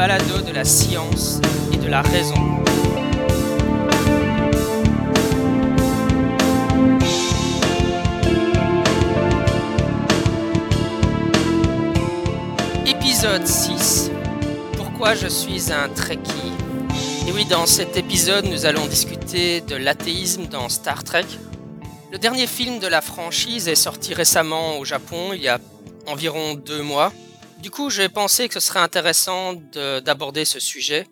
balado de la science et de la raison. Épisode 6. Pourquoi je suis un Trekkie? Et oui, dans cet épisode, nous allons discuter de l'athéisme dans Star Trek. Le dernier film de la franchise est sorti récemment au Japon, il y a environ deux mois. Du coup, j'ai pensé que ce serait intéressant d'aborder ce sujet.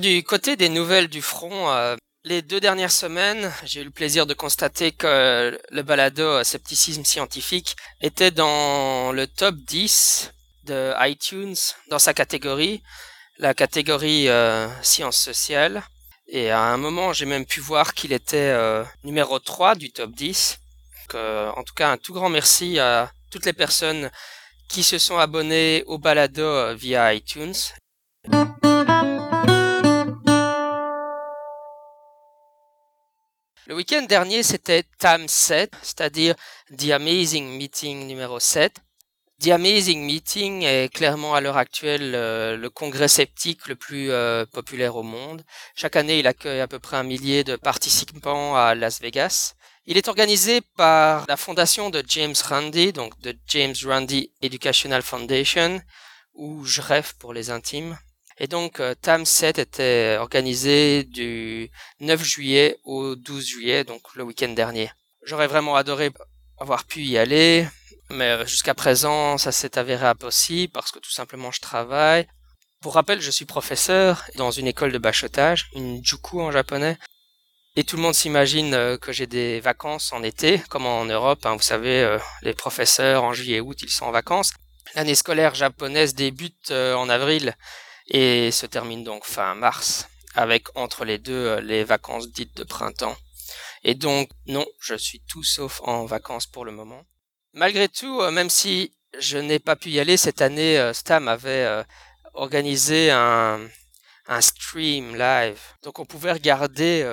Du côté des nouvelles du front, euh, les deux dernières semaines, j'ai eu le plaisir de constater que le balado euh, Scepticisme scientifique était dans le top 10 de iTunes dans sa catégorie, la catégorie euh, sciences sociales. Et à un moment, j'ai même pu voir qu'il était numéro 3 du top 10. en tout cas, un tout grand merci à toutes les personnes qui se sont abonnés au balado euh, via iTunes. Le week-end dernier, c'était TAM 7, c'est-à-dire The Amazing Meeting numéro 7. The Amazing Meeting est clairement à l'heure actuelle euh, le congrès sceptique le plus euh, populaire au monde. Chaque année, il accueille à peu près un millier de participants à Las Vegas. Il est organisé par la fondation de James Randi, donc de James Randi Educational Foundation, ou rêve pour les intimes. Et donc, euh, TAM 7 était organisé du 9 juillet au 12 juillet, donc le week-end dernier. J'aurais vraiment adoré avoir pu y aller, mais jusqu'à présent, ça s'est avéré impossible parce que tout simplement je travaille. Pour rappel, je suis professeur dans une école de bachotage, une juku en japonais, et tout le monde s'imagine euh, que j'ai des vacances en été, comme en Europe. Hein, vous savez, euh, les professeurs en juillet août, ils sont en vacances. L'année scolaire japonaise débute euh, en avril et se termine donc fin mars, avec entre les deux les vacances dites de printemps. Et donc, non, je suis tout sauf en vacances pour le moment. Malgré tout, même si je n'ai pas pu y aller cette année, Stam avait organisé un, un stream live. Donc on pouvait regarder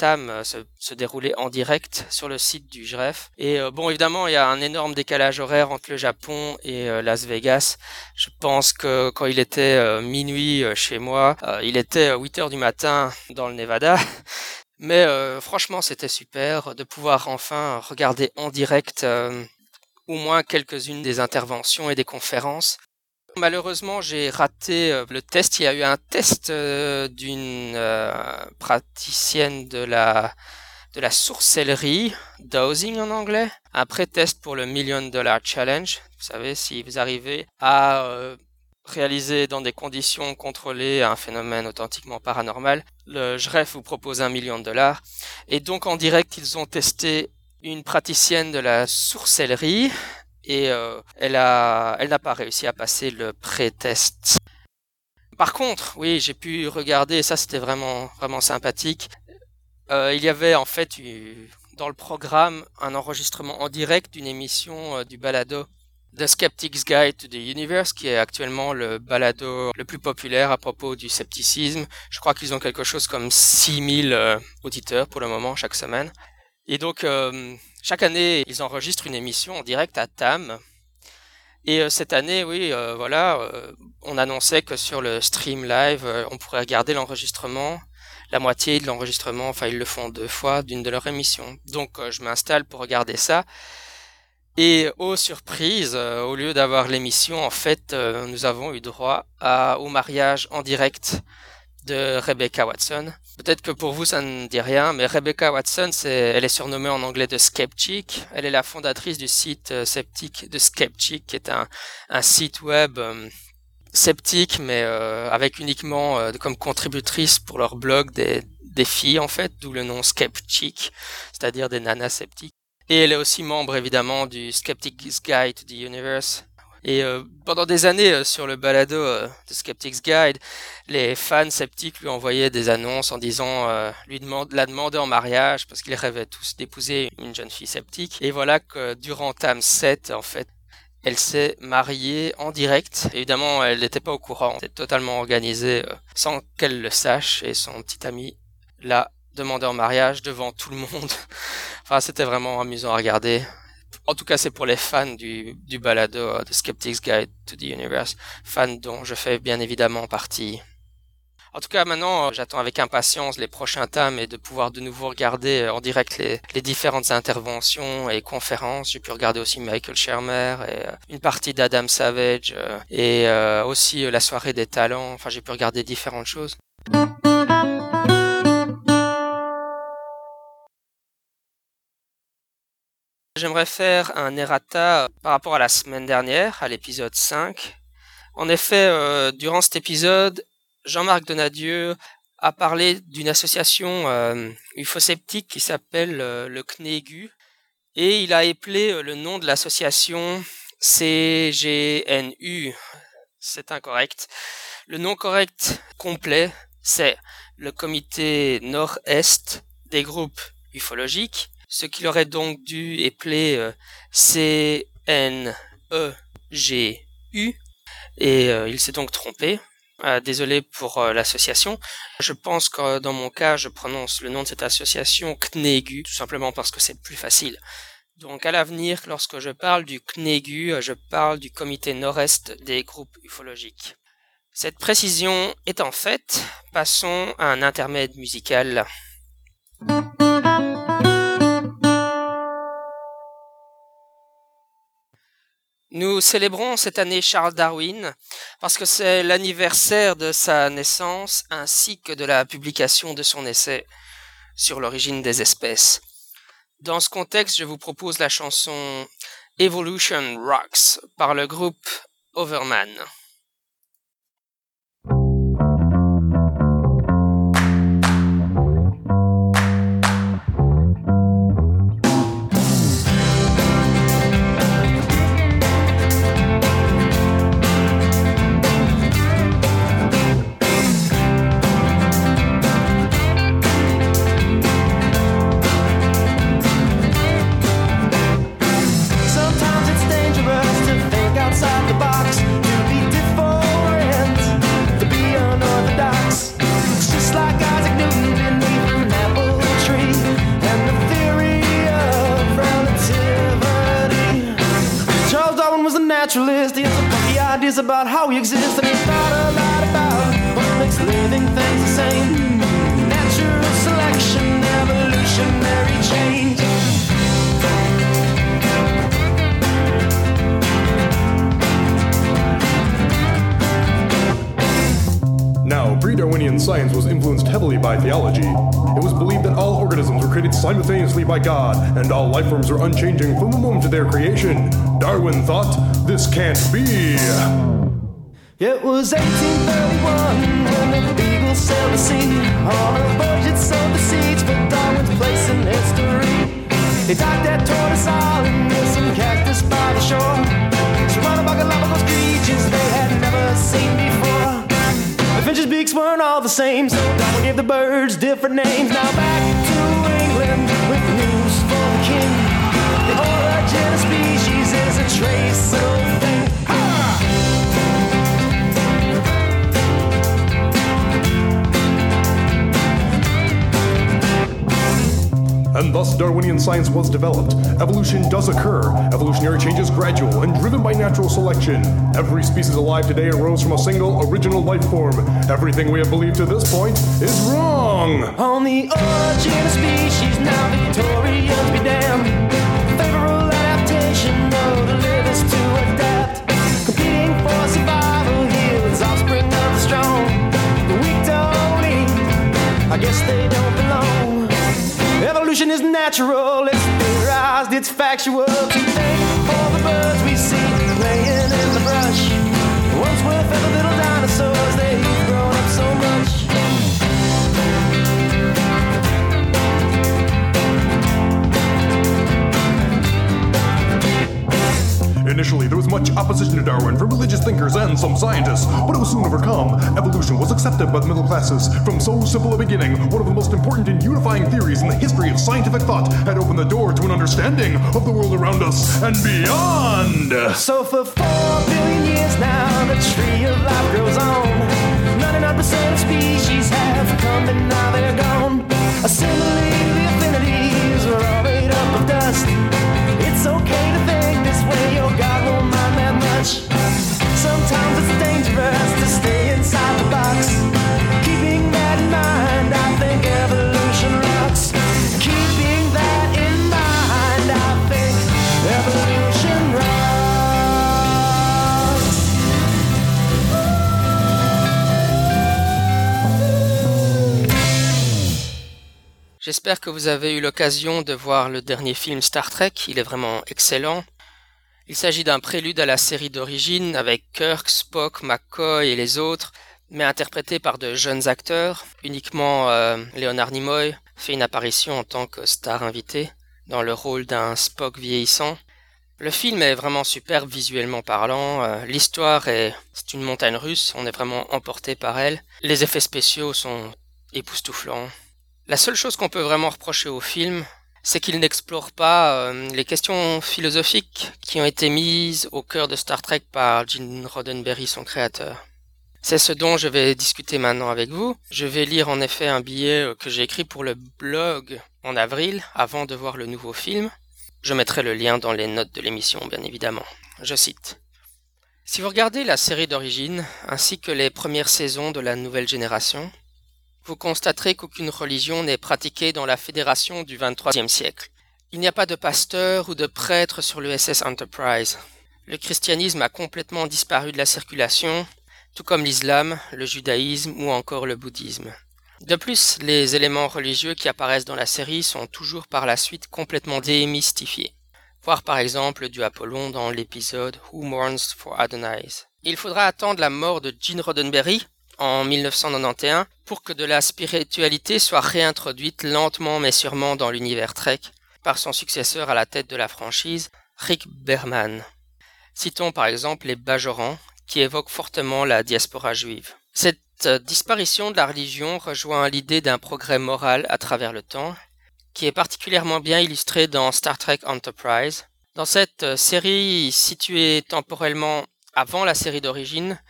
se, dérouler en direct sur le site du JREF. Et euh, bon, évidemment, il y a un énorme décalage horaire entre le Japon et euh, Las Vegas. Je pense que quand il était minuit chez moi, il était 8 heures du matin dans le Nevada. Mais franchement, c'était super de pouvoir enfin regarder en direct au moins quelques-unes des interventions et des conférences. Malheureusement, j'ai raté euh, le test. Il y a eu un test euh, d'une euh, praticienne de la de la dosing en anglais, un pré-test pour le Million Dollar Challenge. Vous savez, si vous arrivez à réaliser dans des conditions contrôlées un phénomène authentiquement paranormal, le JREF vous propose un million de dollars. Et donc en direct, ils ont testé une praticienne de la sourcellerie et euh, elle n'a pas réussi à passer le pré-test. Par contre, oui, j'ai pu regarder, ça c'était vraiment, vraiment sympathique. Euh, il y avait en fait dans le programme un enregistrement en direct d'une émission euh, du balado The Skeptic's Guide to the Universe, qui est actuellement le balado le plus populaire à propos du scepticisme. Je crois qu'ils ont quelque chose comme 6000 auditeurs pour le moment chaque semaine. Et donc, chaque année, ils enregistrent une émission en direct à Tam. Et euh, cette année, oui, euh, voilà, euh, on annonçait que sur le stream live, on pourrait regarder l'enregistrement, la moitié de l'enregistrement, enfin ils le font deux fois d'une de leurs émissions. Donc je m'installe pour regarder ça. Et aux surprises, au lieu d'avoir l'émission, en fait, nous avons eu droit au mariage en direct de Rebecca Watson. Peut-être que pour vous ça ne dit rien, mais Rebecca Watson, elle est surnommée en anglais de Skeptic. Elle est la fondatrice du site euh, sceptique de Skeptic, qui est un, site web euh, sceptique, mais euh, avec uniquement comme contributrice pour leur blog des, filles en fait, d'où le nom Skeptic, c'est-à-dire des nanas sceptiques. Et elle est aussi membre évidemment du Skeptic's Guide to the Universe, et euh, pendant des années euh, sur le balado euh, de Skeptic's Guide, les fans sceptiques lui envoyaient des annonces en disant lui demande, la demander en mariage parce qu'ils rêvaient tous d'épouser une jeune fille sceptique. Et voilà que durant Tam 7, en fait, elle s'est mariée en direct. Évidemment, elle n'était pas au courant. C'était totalement organisé sans qu'elle le sache et son petit ami l'a demandé en mariage devant tout le monde. enfin, c'était vraiment amusant à regarder en tout cas, c'est pour les fans du, du balado The Skeptic's Guide to the Universe, fans dont je fais bien évidemment partie. En tout cas, maintenant, euh, j'attends avec impatience les prochains thèmes et de pouvoir de nouveau regarder euh, en direct les, les différentes interventions et conférences. J'ai pu regarder aussi Michael Shermer et euh, une partie d'Adam Savage et aussi la soirée des talents. Enfin, j'ai pu regarder différentes choses. J'aimerais faire un errata par rapport à la semaine dernière, à l'épisode 5. En effet, durant cet épisode, Jean-Marc Donadieu a parlé d'une association euh, ufosceptique qui s'appelle euh, le CNEGU et il a appelé euh, le nom de l'association CGNU. C'est incorrect. Le nom correct complet, c'est le comité nord-est des groupes ufologiques, ce qu'il aurait donc dû appeler CNEGU et il s'est donc trompé. Euh, désolé pour euh, l'association. Je pense que dans mon cas, je prononce le nom de cette association CNEGU, tout simplement parce que c'est plus facile. Donc à l'avenir, lorsque je parle du CNEGU, je parle du comité nord-est des groupes ufologiques. Cette précision étant faite, passons à un intermède musical. Nous célébrons cette année Charles Darwin parce que c'est l'anniversaire de sa naissance ainsi que de la publication de son essai sur l'origine des espèces. Dans ce contexte, je vous propose la chanson Evolution Rocks par le groupe Overman. Naturalist. He has some funky ideas about how we exist, and he thought a lot about what makes living things the same. Natural selection, evolutionary change. Pre Darwinian science was influenced heavily by theology. It was believed that all organisms were created simultaneously by God, and all life forms were unchanging from the moment of their creation. Darwin thought, this can't be. It was 1831 when the Beagle sailed the sea. On a voyage sowed the seeds for Darwin's place in history. He docked at Tortoise Island with some cactus by the shore. Surrounded by Galapagos creatures they had never seen before. Beaks weren't all the same, so Darwin gave the birds different names. Now back to And thus Darwinian science was developed. Evolution does occur. Evolutionary change is gradual and driven by natural selection. Every species alive today arose from a single original life form. Everything we have believed to this point is wrong. On the origin of species, now Victorians be damned. Favorable adaptation, no, to live is to adapt. Competing for survival, offspring of the strong. The weak don't I guess they don't. Evolution is natural, it's theorized, it's factual. Late for the birds Initially, there was much opposition to Darwin from religious thinkers and some scientists, but it was soon overcome. Evolution was accepted by the middle classes. From so simple a beginning, one of the most important and unifying theories in the history of scientific thought had opened the door to an understanding of the world around us and beyond. So for four billion years now, the tree of life grows on. 99% of species have come and now they're gone. Assimilating the affinities, we're all made up of dust. J'espère que vous avez eu l'occasion de voir le dernier film Star Trek, il est vraiment excellent. Il s'agit d'un prélude à la série d'origine avec Kirk, Spock, McCoy et les autres, mais interprété par de jeunes acteurs. Uniquement euh, Leonard Nimoy fait une apparition en tant que star invité dans le rôle d'un Spock vieillissant. Le film est vraiment superbe visuellement parlant. Euh, l'histoire est, c'est une montagne russe. On est vraiment emporté par elle. Les effets spéciaux sont époustouflants. La seule chose qu'on peut vraiment reprocher au film, c'est qu'il n'explore pas euh, les questions philosophiques qui ont été mises au cœur de Star Trek par Gene Roddenberry, son créateur. C'est ce dont je vais discuter maintenant avec vous. Je vais lire en effet un billet euh, que j'ai écrit pour le blog en avril, avant de voir le nouveau film. Je mettrai le lien dans les notes de l'émission, bien évidemment. Je cite. Si vous regardez la série d'origine, ainsi que les premières saisons de la nouvelle génération, vous constaterez qu'aucune religion n'est pratiquée dans la fédération du XXIIIe siècle. Il n'y a pas de pasteur ou de prêtre sur le SS Enterprise. Le christianisme a complètement disparu de la circulation, tout comme l'islam, le judaïsme ou encore le bouddhisme. De plus, les éléments religieux qui apparaissent dans la série sont toujours par la suite complètement démystifiés. Voir par exemple du Apollon dans l'épisode Who Mourns for Adonai. Il faudra attendre la mort de Gene Roddenberry en 1991 pour que de la spiritualité soit réintroduite lentement mais sûrement dans l'univers Trek par son successeur à la tête de la franchise, Rick Berman. Citons par exemple les Bajorans, qui évoquent fortement la diaspora juive. Cette disparition de la religion rejoint l'idée d'un progrès moral à travers le temps, qui est particulièrement bien illustré dans Star Trek Enterprise. Dans cette série située temporellement avant la série d'origine,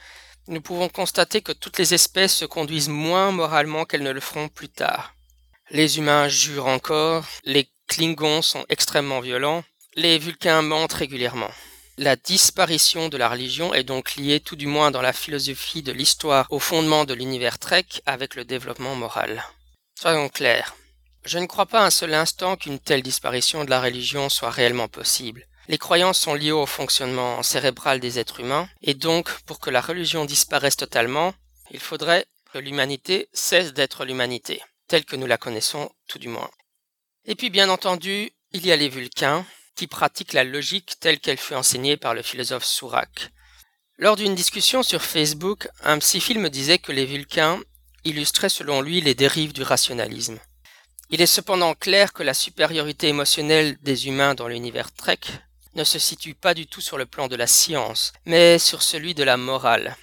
nous pouvons constater que toutes les espèces se conduisent moins moralement qu'elles ne le feront plus tard. Les humains jurent encore, les Klingons sont extrêmement violents, les Vulcains mentent régulièrement. La disparition de la religion est donc liée tout du moins dans la philosophie de l'histoire au fondement de l'univers Trek avec le développement moral. Soyons clairs. Je ne crois pas un seul instant qu'une telle disparition de la religion soit réellement possible. Les croyances sont liées au fonctionnement cérébral des êtres humains, et donc pour que la religion disparaisse totalement, il faudrait que l'humanité cesse d'être l'humanité, telle que nous la connaissons tout du moins. Et puis bien entendu, il y a les Vulcains, qui pratiquent la logique telle qu'elle fut enseignée par le philosophe Sourak. Lors d'une discussion sur Facebook, un psy-film disait que les Vulcains illustraient selon lui les dérives du rationalisme. Il est cependant clair que la supériorité émotionnelle des humains dans l'univers Trek ne se situe pas du tout sur le plan de la science, mais sur celui de la morale.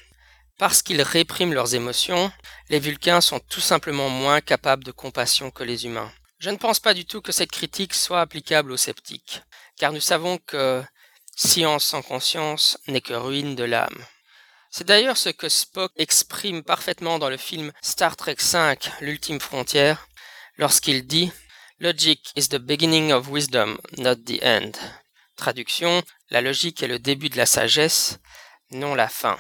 Parce qu'ils répriment leurs émotions, les Vulcains sont tout simplement moins capables de compassion que les humains. Je ne pense pas du tout que cette critique soit applicable aux sceptiques, car nous savons que science sans conscience n'est que ruine de l'âme. C'est d'ailleurs ce que Spock exprime parfaitement dans le film Star Trek V, l'ultime frontière, lorsqu'il dit Logic is the beginning of wisdom, not the end. Traduction, la logique est le début de la sagesse, non la fin.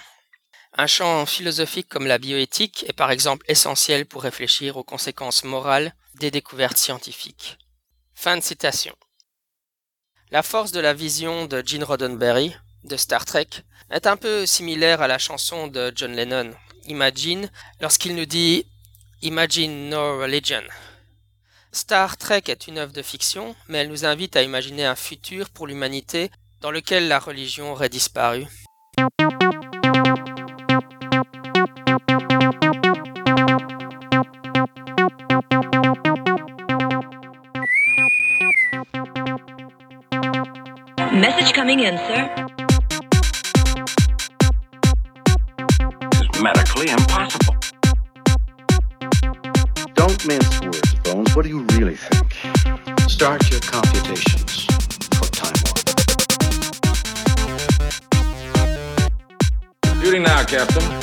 Un champ philosophique comme la bioéthique est par exemple essentiel pour réfléchir aux conséquences morales des découvertes scientifiques. Fin de citation. La force de la vision de Gene Roddenberry, de Star Trek, est un peu similaire à la chanson de John Lennon, Imagine, lorsqu'il nous dit Imagine no religion, Star Trek est une œuvre de fiction, mais elle nous invite à imaginer un futur pour l'humanité dans lequel la religion aurait disparu. Message coming in, sir. It's medically impossible. Start your computations for time warp. Computing now, Captain.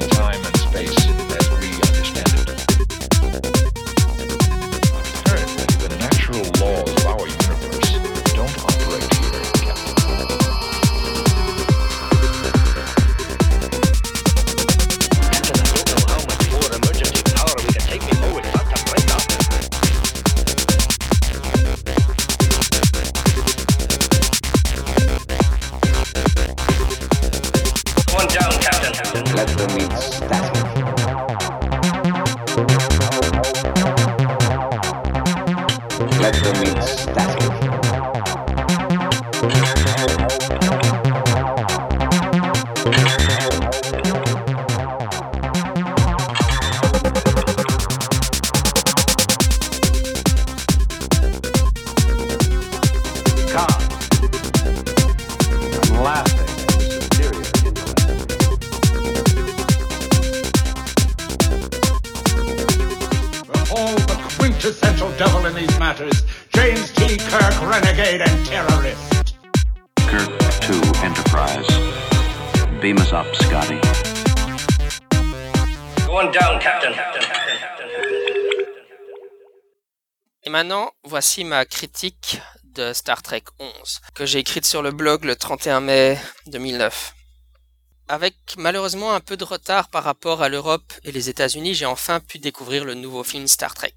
Time voici ma critique de Star Trek 11, que j'ai écrite sur le blog le 31 mai 2009. Avec malheureusement un peu de retard par rapport à l'Europe et les États-Unis, j'ai enfin pu découvrir le nouveau film Star Trek.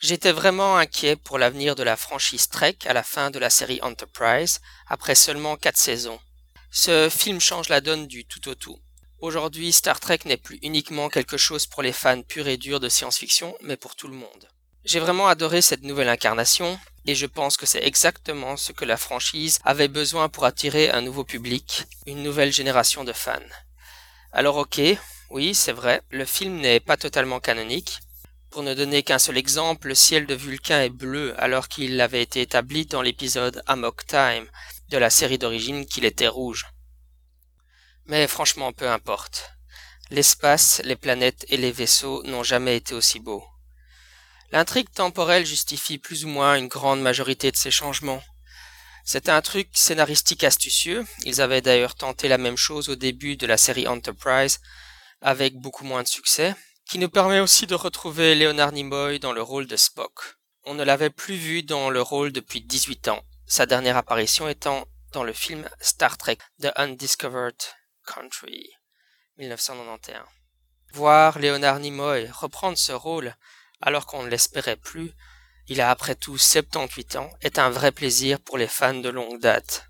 J'étais vraiment inquiet pour l'avenir de la franchise Trek à la fin de la série Enterprise, après seulement 4 saisons. Ce film change la donne du tout au tout. Aujourd'hui, Star Trek n'est plus uniquement quelque chose pour les fans purs et durs de science-fiction, mais pour tout le monde. J'ai vraiment adoré cette nouvelle incarnation, et je pense que c'est exactement ce que la franchise avait besoin pour attirer un nouveau public, une nouvelle génération de fans. Alors ok, oui, c'est vrai, le film n'est pas totalement canonique. Pour ne donner qu'un seul exemple, le ciel de Vulcain est bleu alors qu'il avait été établi dans l'épisode Amok Time de la série d'origine qu'il était rouge. Mais franchement, peu importe. L'espace, les planètes et les vaisseaux n'ont jamais été aussi beaux. L'intrigue temporelle justifie plus ou moins une grande majorité de ces changements. C'est un truc scénaristique astucieux, ils avaient d'ailleurs tenté la même chose au début de la série Enterprise, avec beaucoup moins de succès, qui nous permet aussi de retrouver Leonard Nimoy dans le rôle de Spock. On ne l'avait plus vu dans le rôle depuis 18 ans, sa dernière apparition étant dans le film Star Trek The Undiscovered Country 1991. Voir Leonard Nimoy reprendre ce rôle alors qu'on ne l'espérait plus, il a après tout 78 ans, est un vrai plaisir pour les fans de longue date.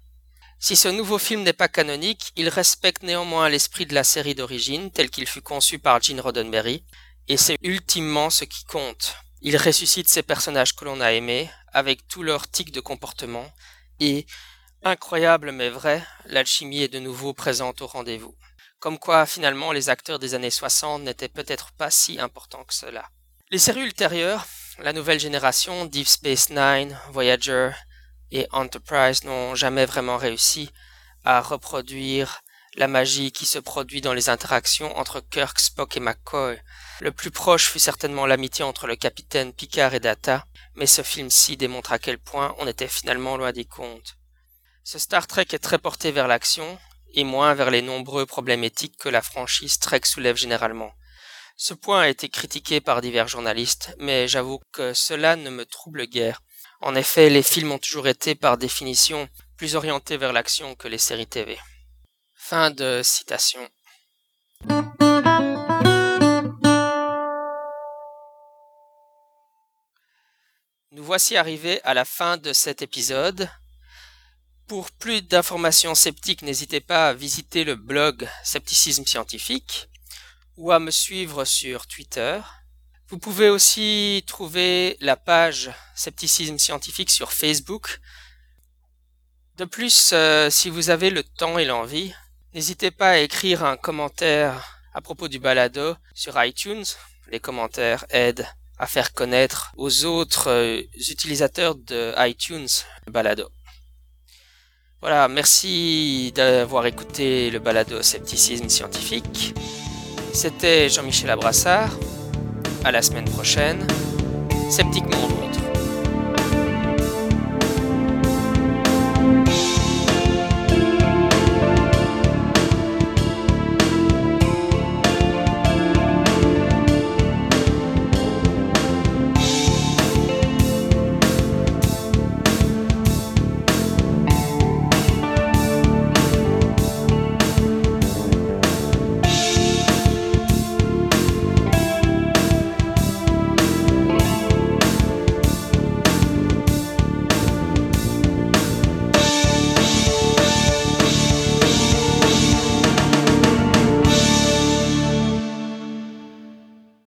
Si ce nouveau film n'est pas canonique, il respecte néanmoins l'esprit de la série d'origine tel qu'il fut conçu par Gene Roddenberry, et c'est ultimement ce qui compte. Il ressuscite ces personnages que l'on a aimés, avec tous leurs tics de comportement, et, incroyable mais vrai, l'alchimie est de nouveau présente au rendez-vous. Comme quoi, finalement, les acteurs des années 60 n'étaient peut-être pas si importants que cela. Les séries ultérieures, la nouvelle génération, Deep Space Nine, Voyager et Enterprise n'ont jamais vraiment réussi à reproduire la magie qui se produit dans les interactions entre Kirk, Spock et McCoy. Le plus proche fut certainement l'amitié entre le capitaine Picard et Data, mais ce film-ci démontre à quel point on était finalement loin des comptes. Ce Star Trek est très porté vers l'action, et moins vers les nombreux problèmes éthiques que la franchise Trek soulève généralement. Ce point a été critiqué par divers journalistes, mais j'avoue que cela ne me trouble guère. En effet, les films ont toujours été par définition plus orientés vers l'action que les séries TV. Fin de citation. Nous voici arrivés à la fin de cet épisode. Pour plus d'informations sceptiques, n'hésitez pas à visiter le blog Scepticisme Scientifique ou à me suivre sur Twitter. Vous pouvez aussi trouver la page Scepticisme scientifique sur Facebook. De plus, euh, si vous avez le temps et l'envie, n'hésitez pas à écrire un commentaire à propos du balado sur iTunes. Les commentaires aident à faire connaître aux autres euh, utilisateurs de iTunes le balado. Voilà, merci d'avoir écouté le balado Scepticisme scientifique. C'était Jean-Michel Abrassard. À la semaine prochaine. Sceptiquement vôtre.